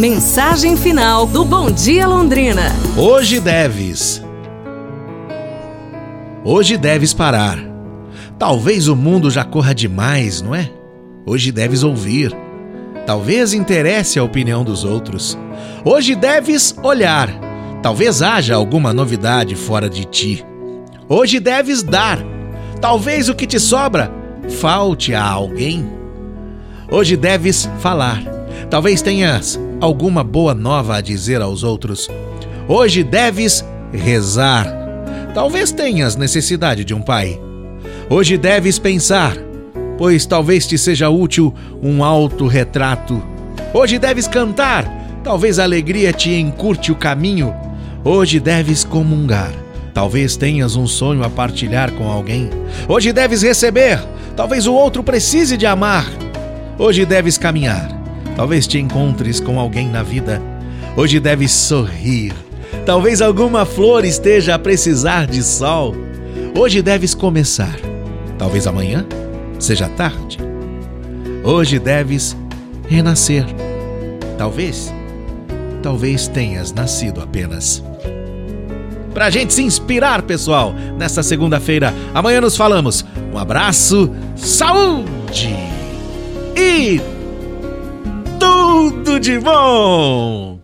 Mensagem final do Bom Dia Londrina. Hoje deves. Hoje deves parar. Talvez o mundo já corra demais, não é? Hoje deves ouvir. Talvez interesse a opinião dos outros. Hoje deves olhar. Talvez haja alguma novidade fora de ti. Hoje deves dar. Talvez o que te sobra falte a alguém. Hoje deves falar. Talvez tenhas alguma boa nova a dizer aos outros. Hoje deves rezar. Talvez tenhas necessidade de um pai. Hoje deves pensar, pois talvez te seja útil um autorretrato. Hoje deves cantar, talvez a alegria te encurte o caminho. Hoje deves comungar. Talvez tenhas um sonho a partilhar com alguém. Hoje deves receber, talvez o outro precise de amar. Hoje deves caminhar. Talvez te encontres com alguém na vida. Hoje deves sorrir. Talvez alguma flor esteja a precisar de sol. Hoje deves começar. Talvez amanhã seja tarde. Hoje deves renascer. Talvez, talvez tenhas nascido apenas. Pra gente se inspirar, pessoal, nesta segunda-feira. Amanhã nos falamos. Um abraço, saúde e tudo de bom!